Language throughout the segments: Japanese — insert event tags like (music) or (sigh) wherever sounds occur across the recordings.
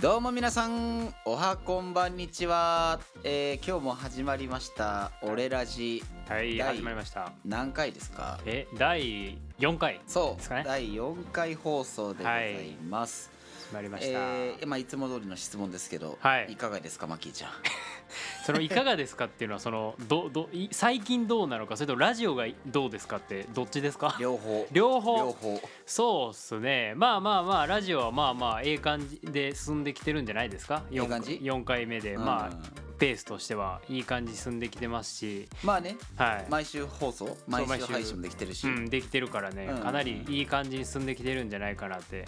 どうも皆さんおはこんばんにちは、えー、今日も始まりました「俺ラジ。はい第始まりました」何回ですか？え第4回そうですかね？第4回放送でございます、始まりました、えーまあ、いつも通りの質問ですけど、はいかがですかマキーちゃん？(laughs) (laughs) そのいかがですかっていうのはそのどどい最近どうなのかそれともラジオがどうですかってどっちですか？両方。(laughs) 両方。両方。そうっすね。まあまあまあラジオはまあまあええ感じで進んできてるんじゃないですか？ええ感じ？4, 回目で、うん。まあペースとしてはいい感じ進んできてますし。まあね。はい、毎週放送毎毎週週。配信もできてるし、うん、できてるからね、うん。かなりいい感じに進んできてるんじゃないかなって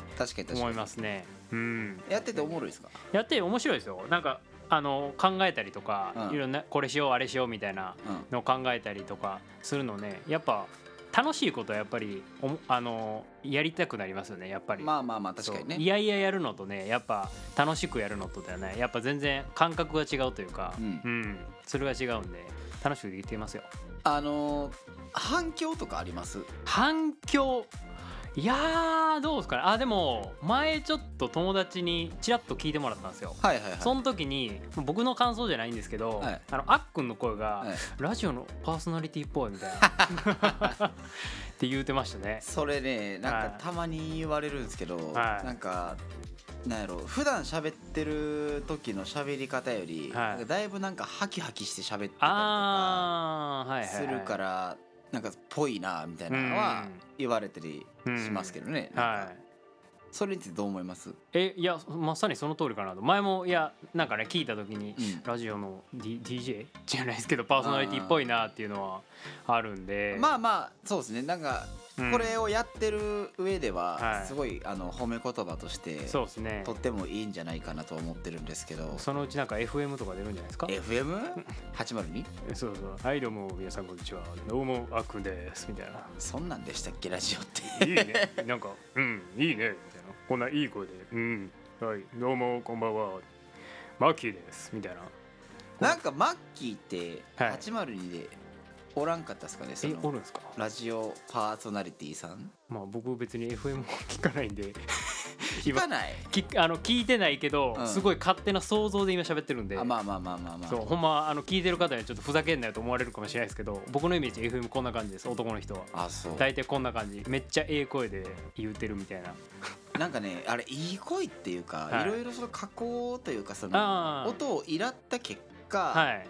思いますね。うん。やってておもろいですか？やって面白いですよ。なんかあの考えたりとか、うん。いろんなこれしようあれしようみたいなうん。のを考えたりとかするのねやっぱ楽しいことはやっぱりあのやりたくなりますよねやっぱり。まあまあまあ確かにね。いやいややるのとねやっぱ楽しくやるのとではねやっぱ全然感覚が違うというか、うん。それが違うんで楽しくできてますよ。あのー反響とかあります？反響？いやーどうですかね。あでも前ちょっと友達にちらっと聞いてもらったんですよ。はいはいはい。その時に僕の感想じゃないんですけど、はい。あのあっくんの声が、はい。ラジオのパーソナリティっぽいみたいな。(laughs) って言うてましたね。それねなんはい。かたまに言われるんですけど、はい。なんかなんやろ普段喋ってる時の喋り方より、はい。だいぶなんかハキハキして喋ってたりとかああはいはい、はい、するからなんかぽいなみたいなのは言われたりしますけどね、はい。それについてどう思います、えいやまさにその通りかなと。前もいやなんかね聞いた時にうん。ラジオの、D、DJ じゃないですけどパーソナリティっぽいなっていうのはあるんで。まあまあそうですね。なんかうんこれをやってる上でははい。すごいあの褒め言葉としてそうですね。とってもいいんじゃないかなと思ってるんですけど。そのうちなんか FM とか出るんじゃないですか？FM802? (laughs) そうそう。はいどうも皆さんこんにちは。どうもあっくんです。みたいな。そんなんでしたっけ？ラジオって。いいね。なんかうんいいね。みたいな。こんないい声で。うん。はい。どうもこんばんは。マッキーです。みたいな。なんかマッキーってはい。802でおらんかったですかねそのえおるんですか？ラジオパーソナリティさん。まあ僕別に FM も聞かないんで。(laughs) 聞かない？(laughs) きあの聞いてないけど、うん。すごい勝手な想像で今喋ってるんで。あまあまあまあまあまあ。そうほんまあの聞いてる方にはちょっとふざけんなよと思われるかもしれないですけど僕のイメージ FM こんな感じです男の人は。あそう。大体こんな感じ。めっちゃええ声で言うてるみたいな。(laughs) なんかねあれいい声っていうか、はい。い、ろいろその加工というかそあー。の音をいらった結果、はい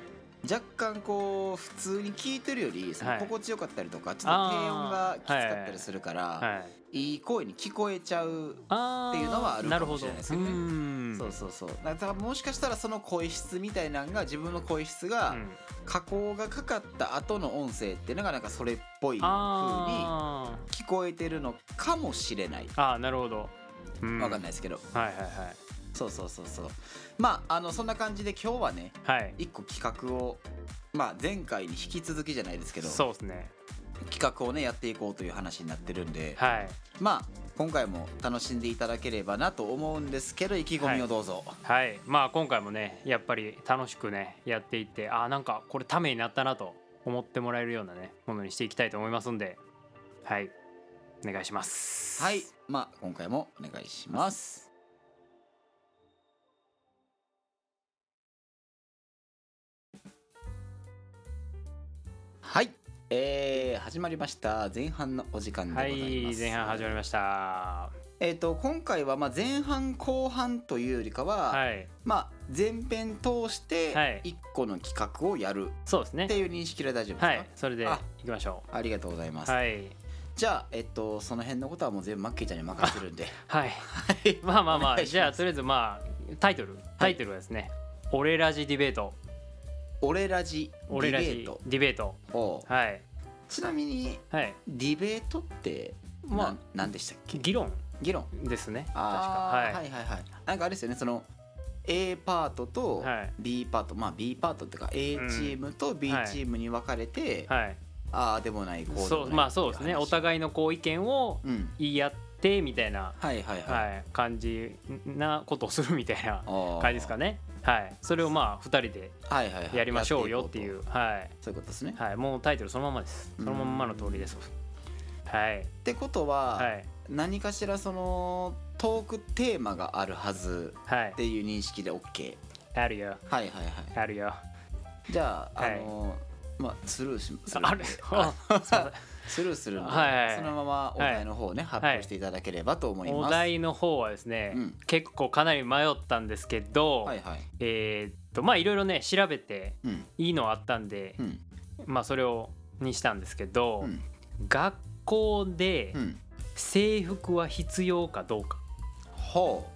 若干こう普通に聞いてるよりそのはい。心地よかったりとか、ちょっと低音がきつかったりするから、はい。い、い声に聞こえちゃう、っていうのはあるかもしれないですけど。ねそうそうそう。だからもしかしたらその声質みたいなのが自分の声質が、うん。加工がかかった後の音声っていうのがなんかそれっぽい風にあ聞こえてるのかもしれない。ーあーなるほど、うん。わかんないですけど、はいはいそうそうそうそう。まああのそんな感じで今日はねはい。はい一個企画をまあ前回に引き続きじゃないですけどそうですね。企画をねやっていこうという話になってるんではい。まあ今回も楽しんでいただければなと思うんですけど意気込みをどうぞ、はい。まあ今回もねやっぱり楽しくねやっていってあーなんかこれためになったなと思ってもらえるようなねものにしていきたいと思いますんではい。お願いします。はい。まあ今回もお願いしますはい。えー、始まりました。前半のお時間でごはざいます、い前半始まりました。えっ、と今回はまあ前半後半というよりかは、はい。まあ前編通してはい。一個の企画をやる。そうですね。っていう認識で大丈夫ですか、はい。それでいあきましょありがとうございます、うはい。じゃあえっとその辺のことはもう全部マッキーちゃんに任せてるんで。(laughs) はい。はい。まあまあまあ。じゃあとりあえずまあタイトル。タイトルはですね「俺ラジディベート」俺ラジディベート。ディベート。をはい。ちなみにはい。ディベートってままああ何でしたっけ？議論。議論。ですね。確か。はい。はいはいはい。なんかあれですよねその A パートとはい。B パート、まあ B パートっていうか A チームと B チはい。ームに分かれて、はい。ああでもないこうでもないそうまあそうですね。おい互いのこう意見をううん。言い合ってみたいな、はいはいはい、はい、感じなことをするみたいな感じですかねはい。それをまあ2人ではいはいはい。やりましょうよっていやうはい、そういうことですね。はい、もうタイトルそのままです。そのまんまの通りですはい。ってことは、はい。何かしらそのトークテーマがあるはずはい。っていう認識で OK あるよ。はいはいはい。あるよ。じゃあ、はい。あのまあスルーしす。るんである。あすい。ませんスルーするんで、はい。はいはいそのままお題の方ね、発表していただければと思います。お題の方はですね、うん。結構かなり迷ったんですけど、はいはい。えーっとまあいろいろね調べてうん。いいのあったんで、うん。まあそれをにしたんですけど、うん。学校でうん。制服は必要かどうか。ほ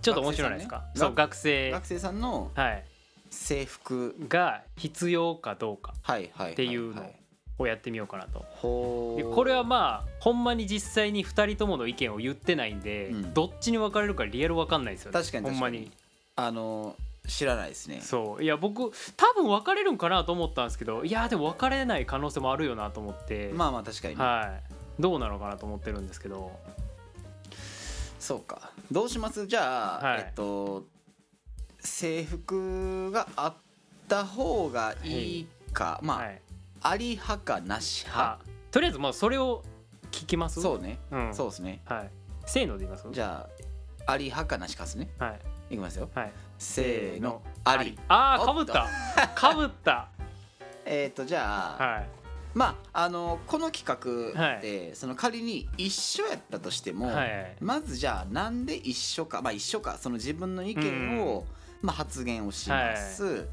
ちょっと面白いですか、そう学生。学生さんのはい。制服。が必要かどうか。はいはいはい、はい。っていうのをやってみようかなと。これはまあほんまに実際に2人ともの意見を言ってないんで、うん。どっちに分かれるかリアル分かんないですよね。確かに。ほんまに。あの知らないですね。そう。いや僕多分分かれるんかなと思ったんですけどいやでも分かれない可能性もあるよなと思って。まあまあ確かに、ね。はい。どうなのかなと思ってるんですけど。そうか。どうします？じゃあ、はい。えっと制服があった方がいいか、まあ、はいあり派かなし派。あ。とりあえずもうそれを聞きます？そうね。うん。そうですね。はい。せーので言います？じゃああり派かなしかですね。はい。いきますよ。はい。せーのあり。あーかぶった。かぶった。(laughs) えっ、とじゃあ、はい。まああのこの企画って、その仮に一緒やったとしても、はいまずじゃあなんで一緒かまあ一緒かその自分の意見を、まあ、発言をします。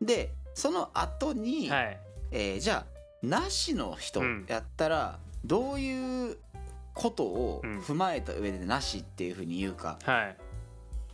でその後に、はいえーじゃあなしの人うん。やったら、どういうことをうん。踏まえた上でなしっていうふうに言うか。はい。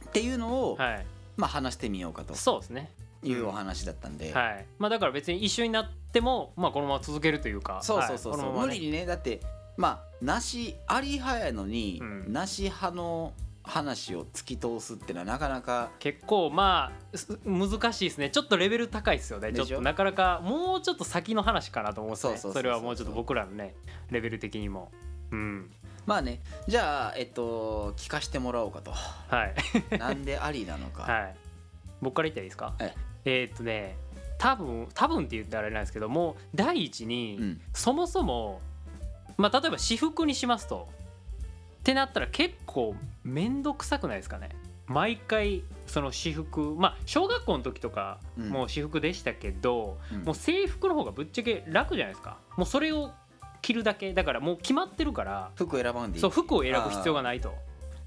っていうのを、はい。まあ、話してみようかと。そうですね。いうお話だったんで、はい。まあだから別に一緒になってもまあこのまま続けるというかそうそうそうそう、はい。ね。無理にね。だってまあなしあり派やのに、うん。なし派の話を突き通すってのはなかなか結構まあす難しいですね。ちょっとレベル高いですよね。ちょっとなかなかもうちょっと先の話かなと思って、ね、それはもうちょっと僕らのねレベル的にも。うん。まあね。じゃあえっと聞かしてもらおうかと。はい。(laughs) なんでありなのか、はい。僕から言ったらいいですか？はいえーっとね多分多分って言ったらあれなんですけども第一に、うん。そもそもまあ例えば私服にしますとってなったら結構面倒くさくないですかね。毎回その私服まあ小学校の時とかうん。もう私服でしたけど、うん。もう制服の方がぶっちゃけ楽じゃないですか。もうそれを着るだけ。だからもう決まってるから服選ばんでそう服を選ぶ必要がないと。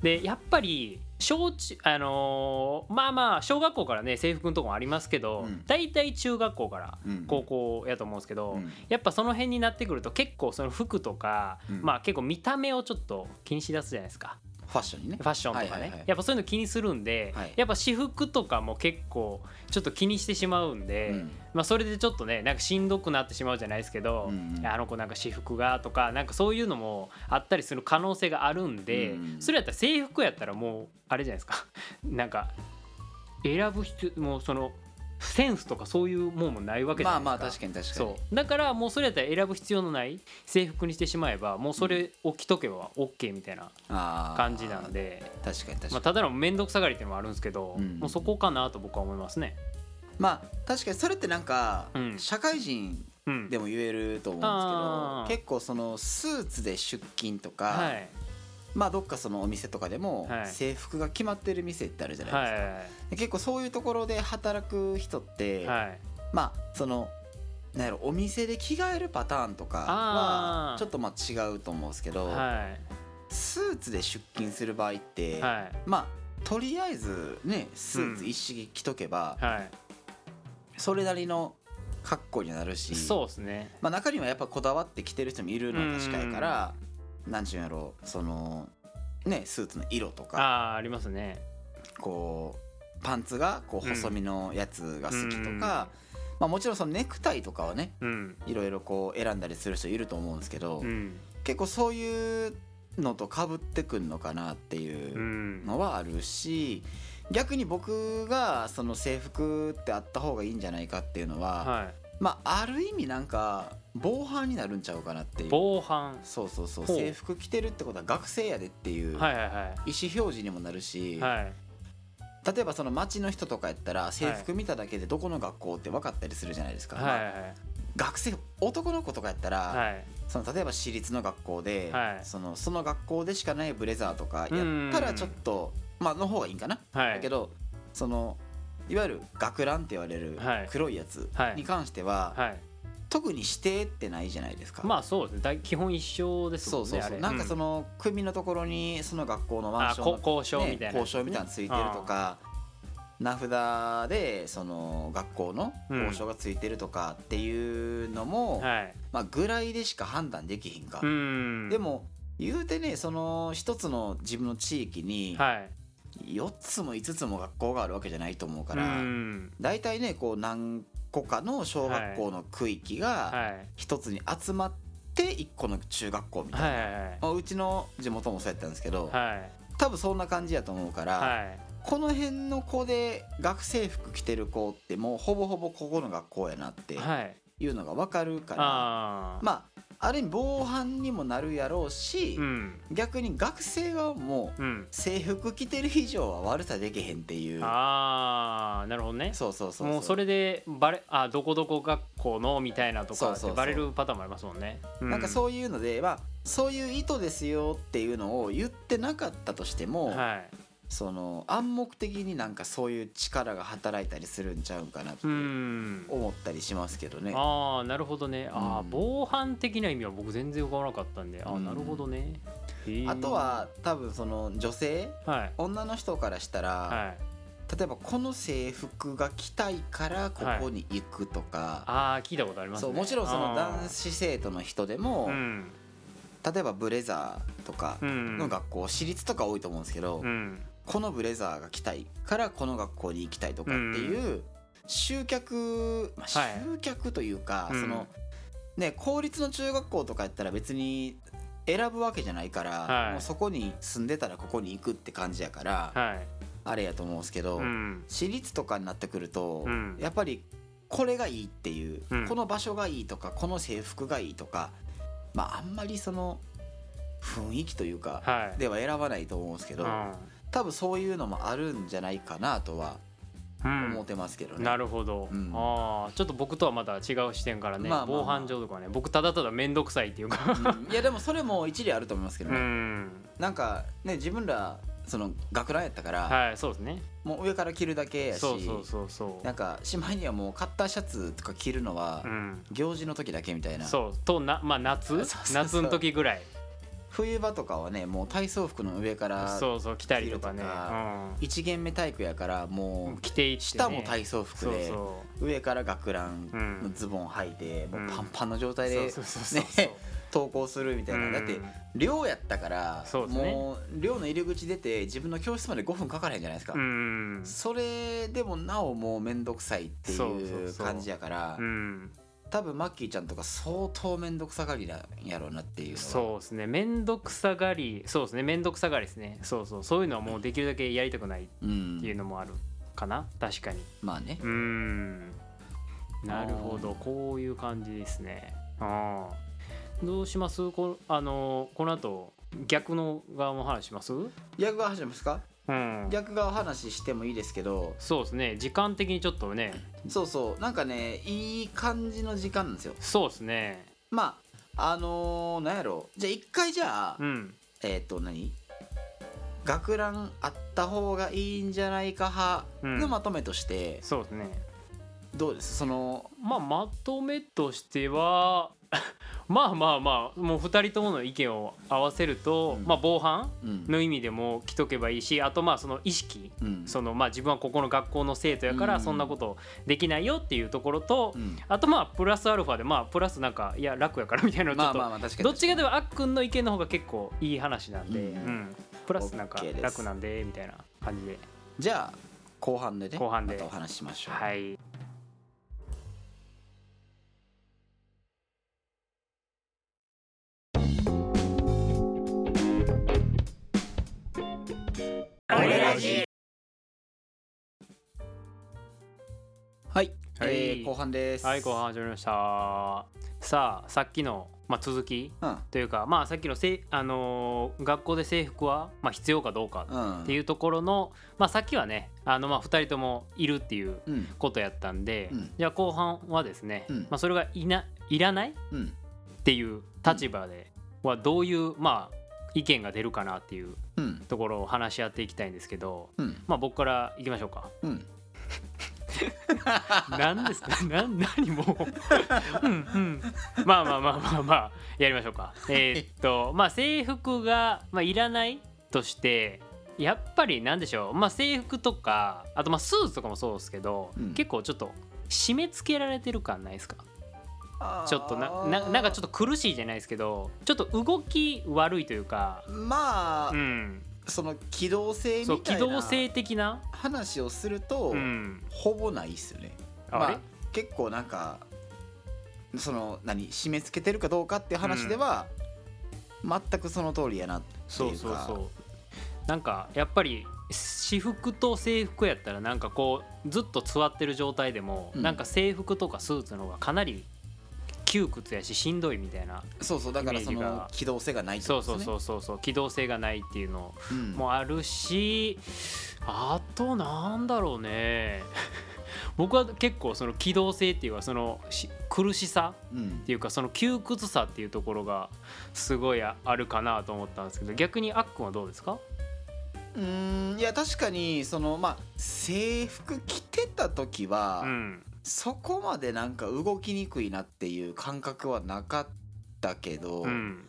でやっぱり小中あのーまあまあ小学校からね制服のとこもありますけど、うん。大体中学校からうん。高校やと思うんですけど、うん。やっぱその辺になってくると結構その服とか、うん。まあ結構見た目をちょっと気にしだすじゃないですかファッションにね。ファッションとかね、はいはいはい。やっぱそういうの気にするんで、はい。やっぱ私服とかも結構ちょっと気にしてしまうんで、うん。まあそれでちょっとねなんかしんどくなってしまうじゃないですけど、うんうん。あの子なんか私服がとかなんかそういうのもあったりする可能性があるんで、うん。それやったら制服やったらもうあれじゃないですか。(laughs) なんか選ぶ必要もうそのセンスとかそういうもんもないわけじゃないですか。まあまあ確かに確かに。そう。だからもうそれやったら選ぶ必要のない制服にしてしまえばもうそれを着とけば OK みたいな感じなんで、確かに確かに、まあ、ただの面倒くさがりっていうのもあるんですけど、うん。もうそこかなと僕は思いますね。まあ確かにそれってなんか、うん。社会人うん、でも言えると思うんですけど結構そのスーツで出勤とか、はいまあどっかそのお店とかでもはい。制服が決まってる店ってあるじゃないはですか、結構そういうところで働く人って、はい。まあそのなんやろお店で着替えるパターンとかはちょっとまあ違うと思うんですけど、はい。スーツで出勤する場合って、はい。まあとりあえずねスーツ一式着とけば、はい。それなりの格好になるしそうですね。まあ、中にはやっぱこだわって着てる人もいるのは確かやからなんちゅうんやろそのねスーツの色とか。あありますね。こうパンツがこう細身のやつが好きとうんか、まあ、もちろんそのネクタイとかはねうん。いろいろこう選んだりする人いると思うんですけど、うん。結構そういうのとかぶってくんのかなっていううん。のはあるし逆に僕がその制服ってあった方がいいんじゃないかっていうのは、はいまあある意味なんか防犯になるんちゃうかなっていう。防犯。そうそうそう。ほう。制服着てるってことは学生やでっていう意思はいはい。は表示にもなるし、いはい。例えばその町の人とかやったら制服見ただけでどこの学校って分かったりするじゃないですか、まあはいはい。学生男の子とかやったら、はい。その例えば私立の学校で、はい。そのその学校でしかないブレザーとかやったらちょっとまあの方がいいんかな、はい。だけどそのいわゆる学ランって言われるはい。黒いやつはい。に関しては、はい。特に指定ってないじゃないですか。まあそうですね。大基本一緒ですもねそうんそうそう。なんかその首のところにその学校のマンあションのこ交渉みたいなね、交渉みたいなのついてるとか名札でその学校の交渉がついてるとかっていうのも、はい。まあぐらいでしか判断できひんか、うん。でも言うてねその一つの自分の地域にはい4つも5つも学校があるわけじゃないと思うかうらん。大体ねこう何個かの小学校の区域がはい。一つに集まって1個の中学校みたいな、うちの地元もそうやったんですけど、はい。多分そんな感じやと思うから、はい。この辺の子で学生服着てる子ってもうほぼほぼここの学校やなってはい。いうのが分かるから、まあある意味防犯にもなるやろうし、うん。逆に学生側もうん。制服着てる以上は悪さできへんっていう。ああなるほどね。そうそうそうもうそれでバレあどこどこ学校のみたいなとかバレるパターンもありますもんね。なんかそういうので、まあ、そういう意図ですよっていうのを言ってなかったとしても、うんはいその暗黙的になんかそういう力が働いたりするんちゃうかなってうん。思ったりしますけどね。ああなるほどね。ああうん。防犯的な意味は僕全然浮かばなかったんで。ああうん。なるほどね。あとは多分その女性はい。女の人からしたら、はい。例えばこの制服が着たいからここに行くとか、ああ聞いたことありますね。そうもちろんその男子生徒の人でも、うん。例えばブレザーとかうん。の学校、私立とか多いと思うんですけど、うんこのブレザーが着たいからこの学校に行きたいとかっていう集客、まあ、はい。集客というか、うん。そのね公立の中学校とかやったら別に選ぶわけじゃないから、はい。もうそこに住んでたらここに行くって感じやから、はい。あれやと思うんですけど、うん。私立とかになってくると、うん。やっぱりこれがいいっていう、うん。この場所がいいとかこの制服がいいとかまああんまりその雰囲気というか、はい。では選ばないと思うんですけど、多分そういうのもあるんじゃないかなとはうん。思ってますけどね。なるほど、うん。ああちょっと僕とはまた違う視点からね、まあまあまあ。防犯上とかね僕ただただ面倒くさいっていうか。うん。いやでもそれも一理あると思いますけどうね。ん。なんかね自分らその学ランやったから、はいそうですね。もう上から着るだけやしそうそうそうそう。なんかしまいにはもうカッターシャツとか着るのはうん。行事の時だけみたいな。そう。となまあ夏？(laughs) そうそうそう。夏の時ぐらい冬場とかはねもう体操服の上からそうそう着たりとかね。一限目体育やからもう着ていって、ね、下も体操服で上から学ランうんのズボン履いてもううんパンパンの状う態でね (laughs) 登校するみたいな。だって寮やったからもう寮の入り口出て自分の教室まで5分かからへんじゃないですか。うん。それでもなおもう面倒くさいっていう。感じやから。うん多分マッキーちゃんとか相当面倒くさがりなんやろうなっていうそうですね。面倒くさがり。そうですね。面倒くさがりですね。そうそう。そういうのはもうできるだけやりたくないっうんていうのもあるかな。確かに。まあね。うーん。なるほど。こういう感じですね。ああ。どうします？こあのこの後逆の側も話します？逆側始めますか？うん。逆側話してもいいですけど。そうですね。時間的にちょっとね。そうそう。なんかねいい感じの時間なんですよ。そうですね。まああのー、なんやろ。じゃあ一回じゃあ、うん。えっ、と何？学ランあった方がいいんじゃないかうん。派のまとめとして、そうですね。どうです？そのまあまとめとしてはまあまあまあもう2人ともの意見を合わせると、うん。まあ防犯うんの意味でも着とけばいいしあとまあその意識うん。そのまあ自分はここの学校の生徒やかうん。らそんなことできないよっていうところと、うん。あとまあプラスアルファでまあプラスなんかいや楽やからみたいなのちょっと、どっちかというとあっくんの意見の方が結構いい話なんで、プラスなんか楽なんでみたいな感じで。じゃあ後半でね後半で。またお話ししましょう、はいラジはい、はい。えー後半です。はい後半始まりました。さあさっきのまあ、続きうん。というか、まあ、さっきのせい、あのー学校で制服は、まあ、必要かどうかうん。っていうところの、まあ、さっきはねあの、まあ、2人ともいるっていううん。ことやったんで、うん。じゃあ後半はですね、うん。まあ、それがいないらないっうん。ていう立場ではどういう、まあ、意見が出るかなっていううんところを話し合っていきたいんですけど、うん。まあ、僕からいきましょうか。うん。(laughs) 何ですか？(laughs) な何も。う (laughs) うんうん。まあまあまあまあまあやりましょうか。えーっとまあ制服が、まあ、いらないとしてやっぱりなんでしょう？まあ制服とかあとまあスーツとかもそうですけど、うん。結構ちょっと締め付けられてる感ないですか？ちょっとなななんかちょっと苦しいじゃないですけどちょっと動き悪いというかまあ、うん。その機動性みたいな機動性的な話をすると、うん。ほぼないっすよね。あれ、まあ、結構なんかその何締め付けてるかどうかっていう話では、全くその通りやなっていうか。そうそうそう。なんかやっぱり私服と制服やったらなんかこうずっと座ってる状態でも、うん。なんか制服とかスーツの方がかなり窮屈やししんどいみたいなそうそうだからその機動性がないそうそうそうそうそう機動性がないっていうのうん。もあるしあとなんだろうね。(laughs) 僕は結構その機動性っていうかそのし苦しさうん。っていうかその窮屈さっていうところがすごいああるかなと思ったんですけど逆にあっくんはどうですか？うーんいや確かにそのまあ制服着てた時は、うんそこまでなんか動きにくいなっていう感覚はなかったけど、うん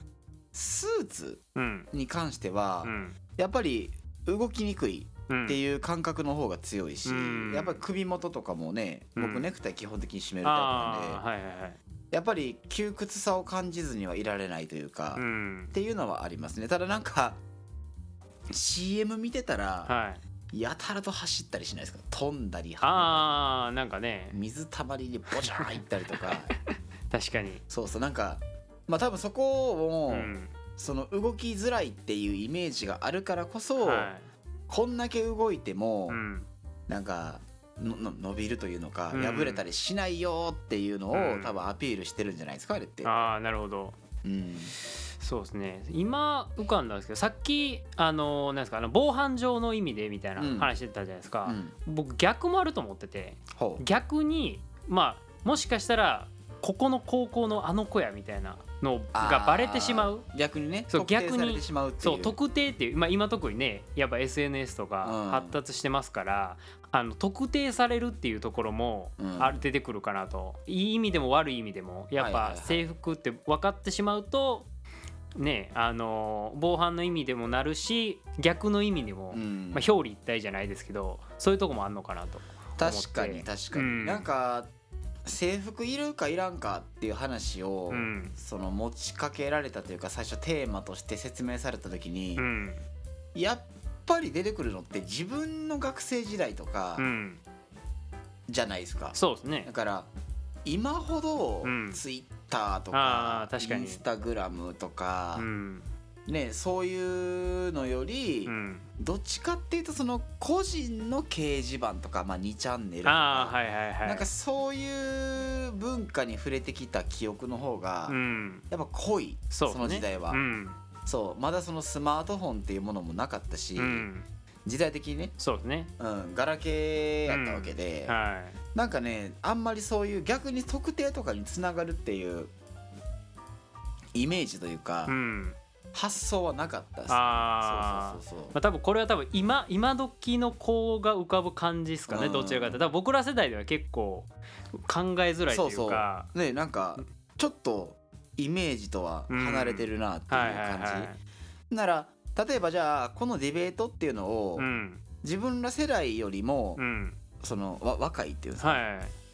スーツうんに関しては、うんやっぱり動きにくいうんっていう感覚の方が強いし、うん。やっぱり首元とかもね、うん。僕ネクタイ基本的に締めるタイプなんで、はいはいはい。やっぱり窮屈さを感じずにはいられないというか、っうん。ていうのはありますね。ただなんか CM 見てたら、はいやたらと走ったりしないですか？飛んだりああなんかね。水たまりにボチャン行ったりとか。(laughs) 確かに。そうそうなんかまあ多分そこを、うん。その動きづらいっていうイメージがあるからこそ、はこんだけ動いても、いうん。なんかのの伸びるというのか、うん。破れたりしないよっていうのを、うん。多分アピールしてるんじゃないですかあれって。ああなるほど。うん、そうですね。今浮かんだんですけどさっきあのなんですかあの防犯上の意味でみたいなうん。話してたじゃないですか、うん。僕逆もあると思ってて逆にまあもしかしたらここの高校のあの子やみたいなのがバレてしまう。逆にねそう逆にそう特定っていう、まあ、今特にねやっぱ SNS とうん。か発達してますから、あの特定されるっていうところもうん。ある出てくるかなと、いい意味でも悪い意味でもやっぱ制服って分かってしまうとねあの防犯の意味でもなるし逆の意味でも、うん。まあ、表裏一体じゃないですけどそういうとこもあんのかなと。確かに確かに、うん。なんか制服いるかいらんかっていう話を、うん。その持ちかけられたというか最初テーマとして説明された時に、うん。やっぱり出てくるのって自分の学生時代とかうん、じゃないですか、そうですね。だ。から今ほどうん。ツイッターとか,、確かに。インスタグラムとかう、ん。ねそういうのより、うん、どっちかっていうとその個人の掲示板とか、まあ、2チャンネルとか、はいはいはい。なんかそういう文化に触れてきた記憶の方が、うん、やっぱ濃いそう、その時代は、うん。そうまだそのスマートフォンっていうものもなかったし、うん、時代的にね、そうですね。うん、ガラケーやったわけで、はなんかねあんまりそういう逆に特定とかにつながるっていうイメージというか、い。うん。発想はなかったですああ。そうそうそうそう。まあ、多分これは多分今今時の子が浮かぶ感じですかね、うん。どちらかというと。多分僕ら世代では結構考えづらいというか。ねなんかちょっとイメージとは離れてるなっていう感じ、はい。なら例えばじゃあこのディベートっていうのを、うん。自分ら世代よりも、うんそのわ若いっていうんですか、はい。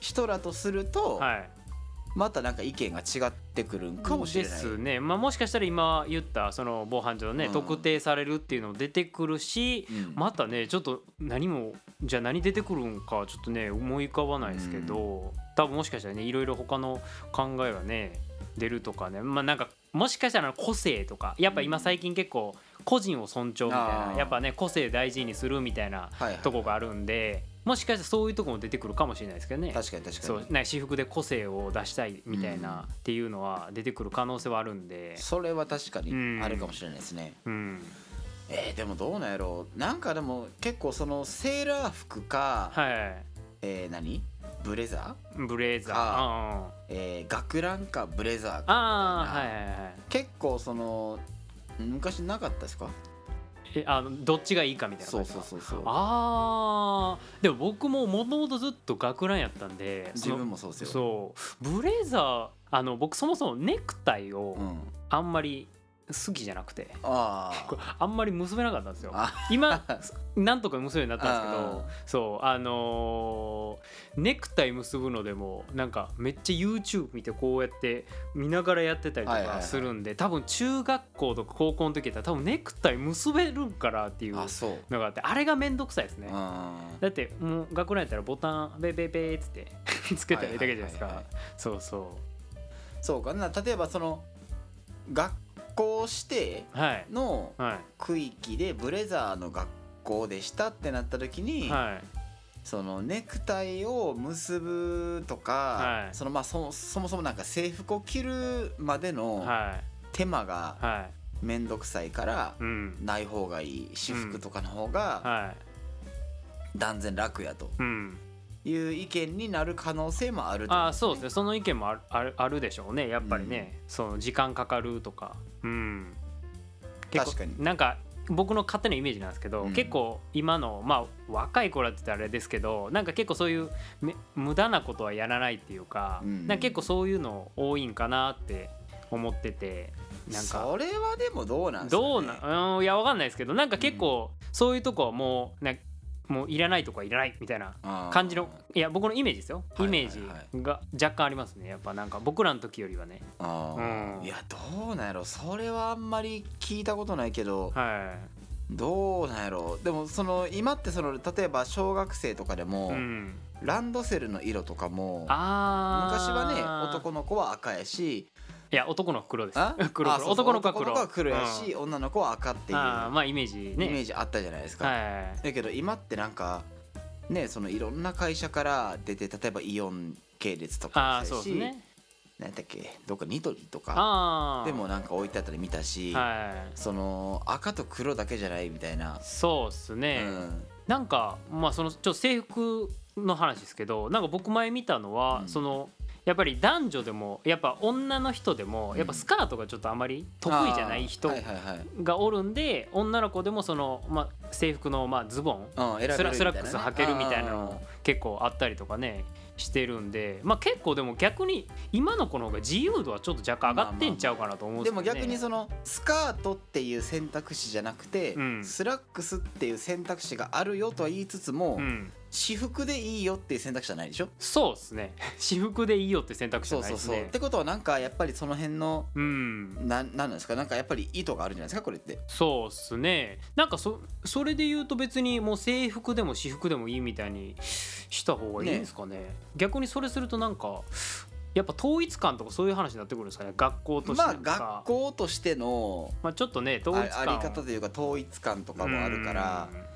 人らとすると、はい。またなんか意見が違ってくるんかもしれない。ですね、まあ、もしかしたら今言ったその防犯上ね、うん。特定されるっていうのも出てくるしうん。またねちょっと何もじゃあ何出てくるんかちょっとね思い浮かばないですけど、多分もしかしたらねいろいろ他の考えがね出るとかね。まあなんかもしかしたら個性とかやっぱ今最近結構個人を尊重みたいなやっぱね個性大事にするみたいなはいはい。とこがあるんでもしかしたらそういうとこも出てくるかもしれないですけどね。確かに確かに。そう私服で個性を出したいみたいなっていうのは出てくる可能性はあるんで。それは確かにあるかもしれないですね、うん。えー、でもどうなんやろう。なんかでも結構そのセーラー服か、はいえー、何？ブレザー、ブレザー。えー、学ランかブレザーかみたいな。はいはいはい。結構その昔なかったですか？えあのどっちがいいかみたいなそうそうそうそう。あー。でも僕ももともとずっと学ランやったんで自分もそうですよ。そう。ブレザーあの僕そもそもネクタイをうん、あんまり好きじゃなくて。あこれ (laughs) あんまり結べなかったんですよ。あ。今なんとか結ぶようになったんですけあどそうあのーネクタイ結ぶのでもなんかめっちゃ YouTube 見てこうやって見ながらやってたりとかするんで多分中学校とか高校の時やったら多分ネクタイ結べるんかなっていうのがあってあれがめんどくさいですね。あだってもう学ランやったらボタンベベベーっつって (laughs) つけたらいいだけじゃないですか。そうそそうかな。例えばその学校指定のは区域でブレザーの学校でしたってなった時に、いはい。そのネクタイを結ぶとか、はい。そのまあそそもそもなんか制服を着るまでのはい。手間がはい。面倒くさいからうん。ない方がいい。私服とかの方がはい。断然楽やとうん。いう意見になる可能性もあると思ああそうですね。その意見もあるあるあるでしょうね。やっぱりね、その時間かかるとかうん。結構確かに。なんか僕の勝手なイメージなんですけど、うん。結構今のまあ若い子らって言ったらあれですけどなんか結構そういうめ無駄なことはやらないっていうか,、うん。なんか結構そういうの多いんかなって思っててなんか。それはでもどうなんですか、ね、どうなうんいやわかんないですけどなんか結構そういうとこはもうねもういらないとこはいらないみたいな感じのいや僕のイメージですよ。イメージが若干ありますね。やっぱなんか僕らの時よりはね。うん。いやどうなんやろ。それはあんまり聞いたことないけどはどうなんやろ。でもその今ってその例えば小学生とかでい、も、うん、ランドセルの色とかも昔はね男の子は赤やしいや男の子黒です。あ？(laughs) 黒あそうそう。黒男の子は黒。男の子は黒やし、女の子は赤っていうあーまあイメージね。イメージあったじゃないですか、はいだけど今ってなんかねそのいろんな会社から出て例えばイオン系列とああかもそうやしそうですね。何だっけ？どっかニトリとかああでもなんか置いてあったり見たし、はい。その赤と黒だけじゃないみたいな、そうっすね、うん。なんかまあそのちょっと制服の話ですけどなんか僕前見たのは、うん。そのやっぱり男女でもやっぱ女の人でもやっぱスカートがちょっとあまり得意じゃない人がおるんで女の子でもその、まあ、制服のまあズボンスラスラックス履けるみたいなの結構あったりとかねしてるんでまあ結構でも逆に今の子の方が自由度はちょっと若干上がってんちゃうかなと思うんでもですけど、ね、逆にそのスカートっていう選択肢じゃなくて、うん。スラックスっていう選択肢があるよとは言いつつも、うん私服でいいよっていう選択肢じゃないでしょ？そうですね。(laughs) 私服でいいよって選択肢じゃそうそうそう、ないですねってことはなんかやっぱりその辺のうん。ななんなんですか？なんかやっぱり意図があるんじゃないですかこれって。そうっすね。なんかそそれで言うと別にもう制服でも私服でもいいみたいにした方がいいんですかね。逆にそれするとなんかやっぱ統一感とかそういう話になってくるんですかね。学校としてまあ学校としてのまあちょっとね統あ一感。あり方というか統一感とかもあるから。うん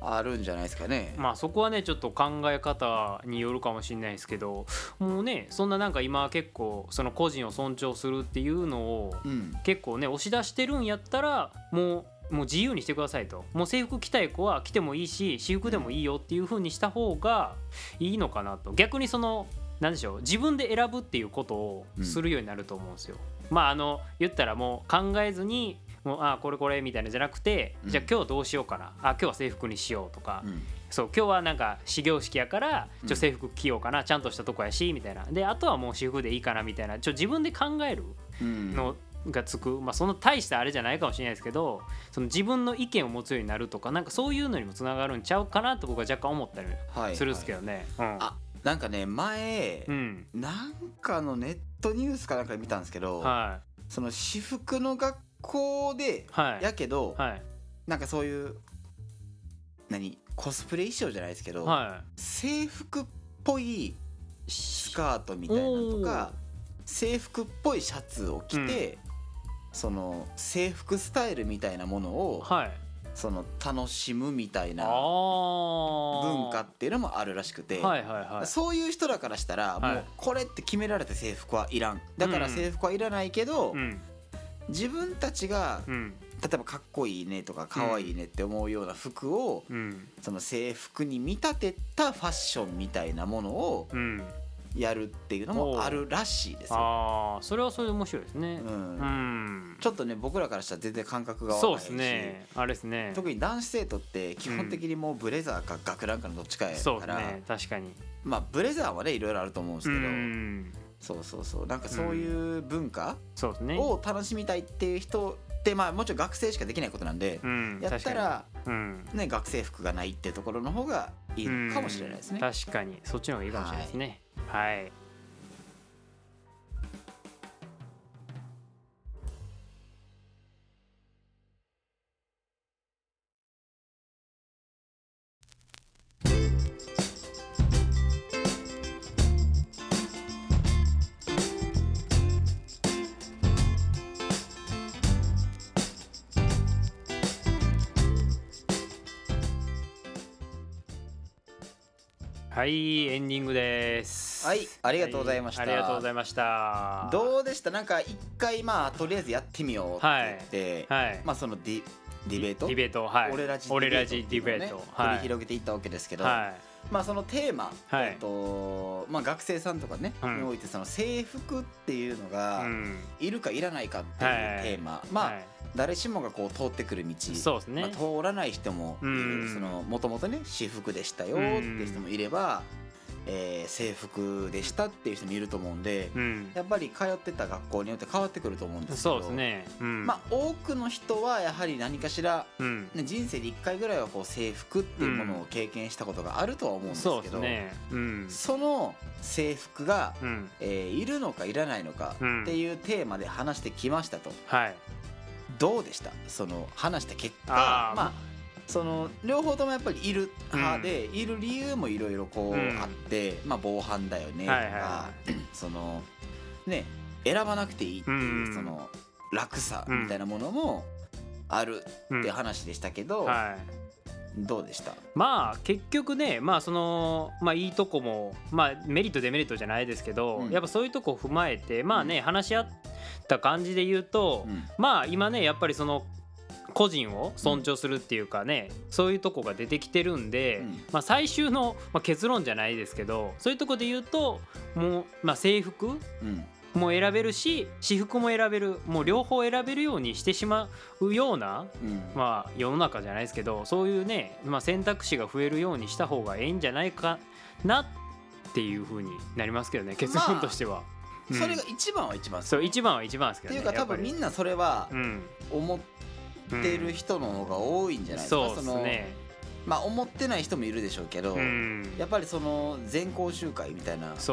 あるんじゃないですかね、まあそこはねちょっと考え方によるかもしれないですけどもうねそんななんか今結構その個人を尊重するっていうのをうん。結構ね押し出してるんやったらもうもう自由にしてくださいと。もう制服着たい子は着てもいいし私服でもいいよっていう風にした方がいいのかなと。逆にその何でしょう自分で選ぶっていうことをするようになると思うんですよ。まああの言ったらもう考えずにもうあこれこれみたいなじゃなくて、うん。じゃあ今日どうしようかな。あ今日は制服にしようとか、うん。そう今日はなんか始業式やからうん。ちょ制服着ようかな、ちゃんとしたとこやしみたいな。であとはもう私服でいいかなみたいな。ちょ自分で考えるうん。のがつく、まあその大したあれじゃないかもしれないですけどその自分の意見を持つようになるとかなんかそういうのにもつながるんちゃうかなと僕は若干思ったりはい。するんですけどね。うん。あなんかね前、うん。なんかのネットニュースかなんかで見たんですけど、はその私服の学校でいはい。やけど、はい。なんかそういう何コスプレ衣装じゃないですけど、は制服っぽいスカートみたいなのとか制服っぽいシャツを着て、その制服スタイルみたいなものをいはい。その楽しむみたいなあ文化っていうのもあるらしくて、はいはいはい。そういう人らからしたらはい。もうこれって決められた制服はいらん。だからうん。制服はいらないけど、うん自分たちがうん。例えばかっこいいねとか可愛いねって思うような服をうん。その制服に見立てたファッションみたいなものをうん。やるっていうのもあるらしいですよ。ああそれはそれで面白いですね。うん。うん。ちょっとね僕らからしたら全然感覚がそうですね。あれですね。特に男子生徒って基本的にもうブレザーか学ランかのどっちかやから、そうですね確かにまあブレザーはねいろいろあると思うんですうけど、んそうそうそう。なんかそういう文化そうですね。を楽しみたいっていう人ってまあもちろん学生しかできないことなんで、うんやったら、ね、学生服がないってところの方がいいのかもしれないですね。うん確かに。そっちの方がいいかもしれないですね。はいはいエンディングです。はいありがとうございました。はありがとうございました。どうでした？なんか一回まあとりあえずやってみようって言って、はい。まあそのディディベート？ディベートはい。俺ラジ俺ラジディベートはい。繰り広げていったわけですけど、はまあそのテーマ、はい。えっとまあ、学生さんとかね、うん。においてその制服っていうのいが、うん。いるかいらないかっていうはいテーマ、まあ、はい。誰しもがこう通ってくる道そうですね。まあ、通らない人もいる。もともとね私服でしたよっていう人もいれば、えー制服でしたっていう人もいると思うんで、うん。やっぱり通ってた学校によって変わってくると思うんですけどそうですね。うん。まあ多くの人はやはり何かしら、うん。ね、人生で1回ぐらいはこう制服っていうものを経験したことがあるとは思うんですけど、ね。うん。その制服が、うん。えーいるのかいらないのかうんっていうテーマで話してきましたと。はい。どうでした？その話した結果。まあその両方ともやっぱりいる派で、いる理由もいろいろこううん。あって、まあ防犯だよねとか、そのね選ばなくていいっていう、うんその楽さみたいなものもあるうんって話でしたけど、はい。どうでした？まあ結局ねまあそのまあいいとこもまあメリットデメリットじゃないですけど、うん。やっぱそういうとこを踏まえてまあね、話し合った感じで言うと、うん。まあ今ねやっぱりその個人を尊重するっていうかね、そういうとこが出てきてるんで、うん。まあ、最終の、まあ、結論じゃないですけどそういうとこで言うともう、まあ、制服うん。も選べるし私服も選べるもう両方選べるようにしてしまうようなうん。まあ世の中じゃないですけどそういうね、まあ、選択肢が増えるようにした方がええんじゃないかなっていうふうになりますけどね結論としては。うんそれが一番は一番そう一番は一番ですけどね。っていうか多分みな、んなそれはうん、思ってる人の方が多いんじゃないですか、そうですのね。まあ思ってない人もいるでしょうけど、うん、やっぱりその全校集会みたいなやつ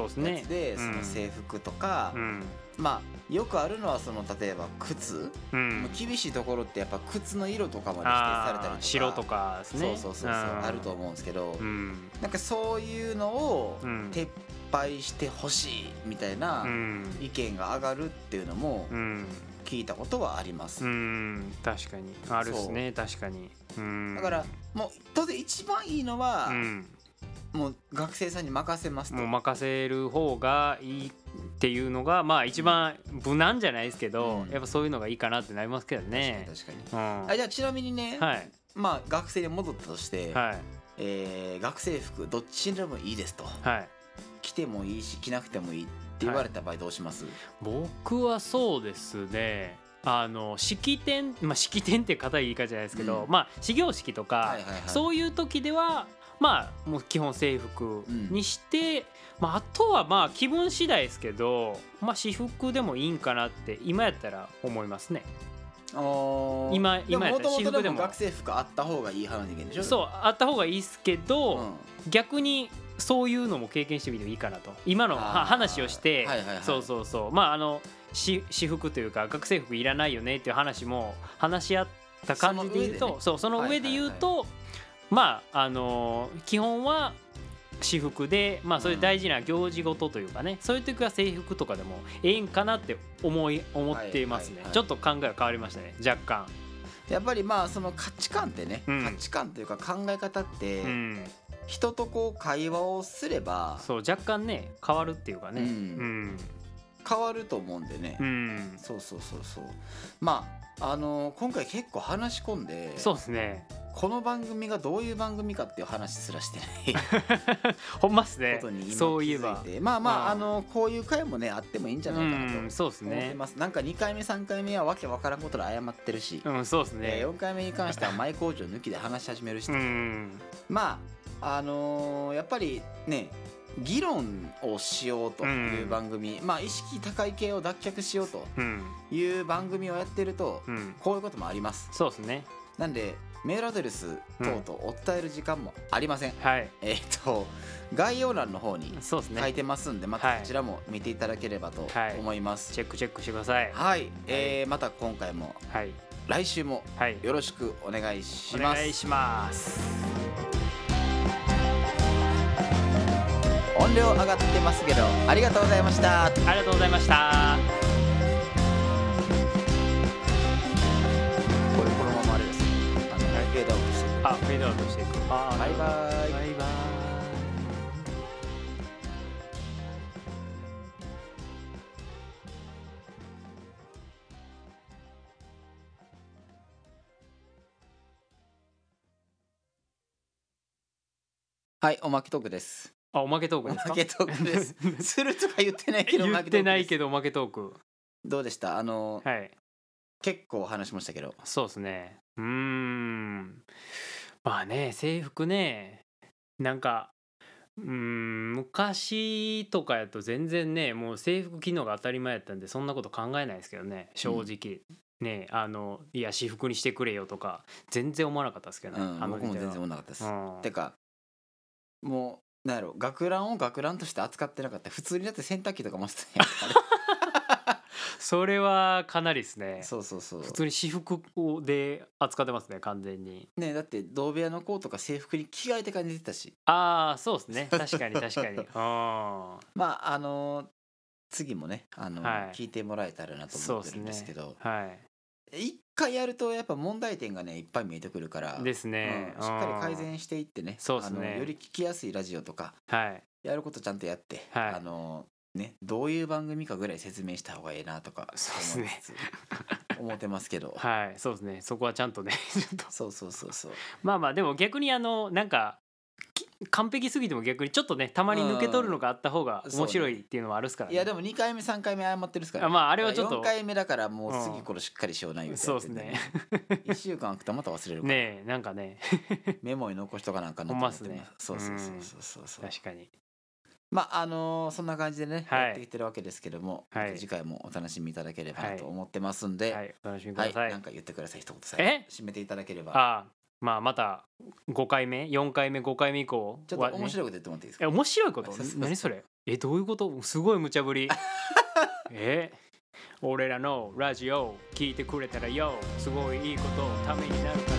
でうんその制服とか、うん。まあよくあるのはその例えば靴、うん。厳しいところってやっぱ靴の色とかまで指定されたりとか。白とかですね。そうそうそうそうあると思うんですけど、うん。なんかそういうのをうん。撤廃してほしいみたいなうん。意見が上がるっていうのもうん。聞いたことはあります、うん。確かに。あるっすね。確かに。うん。だからもう当然一番いいのは、うん。もう学生さんに任せますと。もう任せる方がいいっていうのがまあ一番無難じゃないですけど、うん。やっぱそういうのがいいかなってなりますけどね。確かに確かに。うん、あじゃあちなみにね、はい。まあ学生に戻ったとして、はい。えー学生服どっちでもいいですと。はい。着てもいいし着なくてもいいって言われた場合どうします、僕はそうですね。あの式典まあ式典って硬い言い方じゃないですけど、うん。まあ始業式とか、はいはいはい。そういう時ではまあもう基本制服にして、まあ、あとはまあ気分次第ですけどまあ私服でもいいんかなって今やったら思いますね。今今やもったら私服でも。も学生服あった方がいい話でしょ？そうあった方がいいですけど、うん。逆にそういうのも経験してみてもいいかなと。今の話をして、はいはいはい。そうそうそう。まああのし私服というか学生服いらないよねっていう話も話し合った感じで言うとその上でね。そうその上で言うと、まああの基本は私服でまあそういう大事な行事ごとというかね、そういう時は制服とかでもええんかなって思い思っていますね、はいはいはい。ちょっと考えが変わりましたね若干。やっぱりまあその価値観ってね、うん。価値観というか考え方って、うん人とこう会話をすればそう若干ね変わるっていうかね。ううん。ん変わると思うんでね、うん。そうそうそうそう。まああの今回結構話し込んでそうですね。この番組がどういう番組かっていう話すらしてない。(laughs) ほんまっすね。ことに今そういえば。まあまあ、うん。あのこういう回もねあってもいいんじゃないかなとうんそうですね。なんか2回目3回目はわけわからんことで謝ってるし、うんそうですえねー4回目に関しては前工場抜きで話し始めるし、うんまああのーやっぱりね議論をしようという番組、まあ意識高い系を脱却しようとうん。いう番組をやってると、うん。こういうこともあります。そうですね。なんでメールアドレス等々お伝える時間もありません、はい。えっ、と概要欄の方に書いてますんでまたこちらも見ていただければとはい。思います。チェックチェックしてください。はい、えーまた今回もはい。来週もはい。よろしくお願いしおます。願いします音量上がってますけどありがとうございました。ありがとうございました。これこのままあれですあのフェードアウトしていく。あフェードアウトしていく。バイバイバイバイ。はいおまけトークですあおまけトーおクですか？まけトークです。(laughs) するとか言ってないけど言ってないけどどおまけトーク。どうでした？あの、はい。結構話しましたけど。そうですね。うーん。まあね制服ねなんかうーん昔とかやと全然ねもう制服機能が当たり前やったんでそんなこと考えないですけどね正直、ねあのいや私服にしてくれよとか全然思わなかったですけどね、うんあの時代は。僕も全然思わなかったです、うん。てかもうなんやろ学ランを学ランとして扱ってなかった。普通にだって洗濯機とか回してたん。や (laughs) それはかなりですね。そうそうそう。普通に私服をで扱ってますね完全に。ねだって同部屋の子とか制服に着替えてから寝てたし。ああそうですね。確かに確かに。あ (laughs) まああのー次もねあのー、はい。聞いてもらえたらなと思ってるんですけど。あはい一回やるとやっぱ問題点がねいっぱい見えてくるから。ですね、うん。しっかり改善していってね。そうっすね。あのより聞きやすいラジオとか。はい。やることちゃんとやって、はい。あのねどういう番組かぐらい説明した方がいいなとかそうっすね。思ってますけど。はい。そうですね。そこはちゃんとねちょっと。そうそうそうそう。まあまあでも逆にあのなんかき完璧すぎても逆にちょっとねたまに抜け取るのがあった方が面白いっていうのはあるっすから、ね。いやでも2回目3回目謝ってるっすから、あまああれはちょっと4回目だからもううん。次これしっかりしような言うてそうですね。1週間空くとまた忘れるから、ねえなんかね。(laughs) メモに残しとかなんかなってっすね。そうそうそうそうそうそう確かに。まああのーそんな感じでね、はい。やってきてるわけですけども、はい。また次回もお楽しみいただければなと思ってますんで、はい。お楽しみくはい、ださい、なんか言ってください一言さええ？締めていただければ。ああまあまた5回目4回目5回目以降ちょっと面白いこと言ってもらっていいですえか面白いこと？何それ？えどういうこと？すごい無茶ぶり。(laughs) え？俺らのラジオ聞いてくれたらよ。すごいいいことためになるから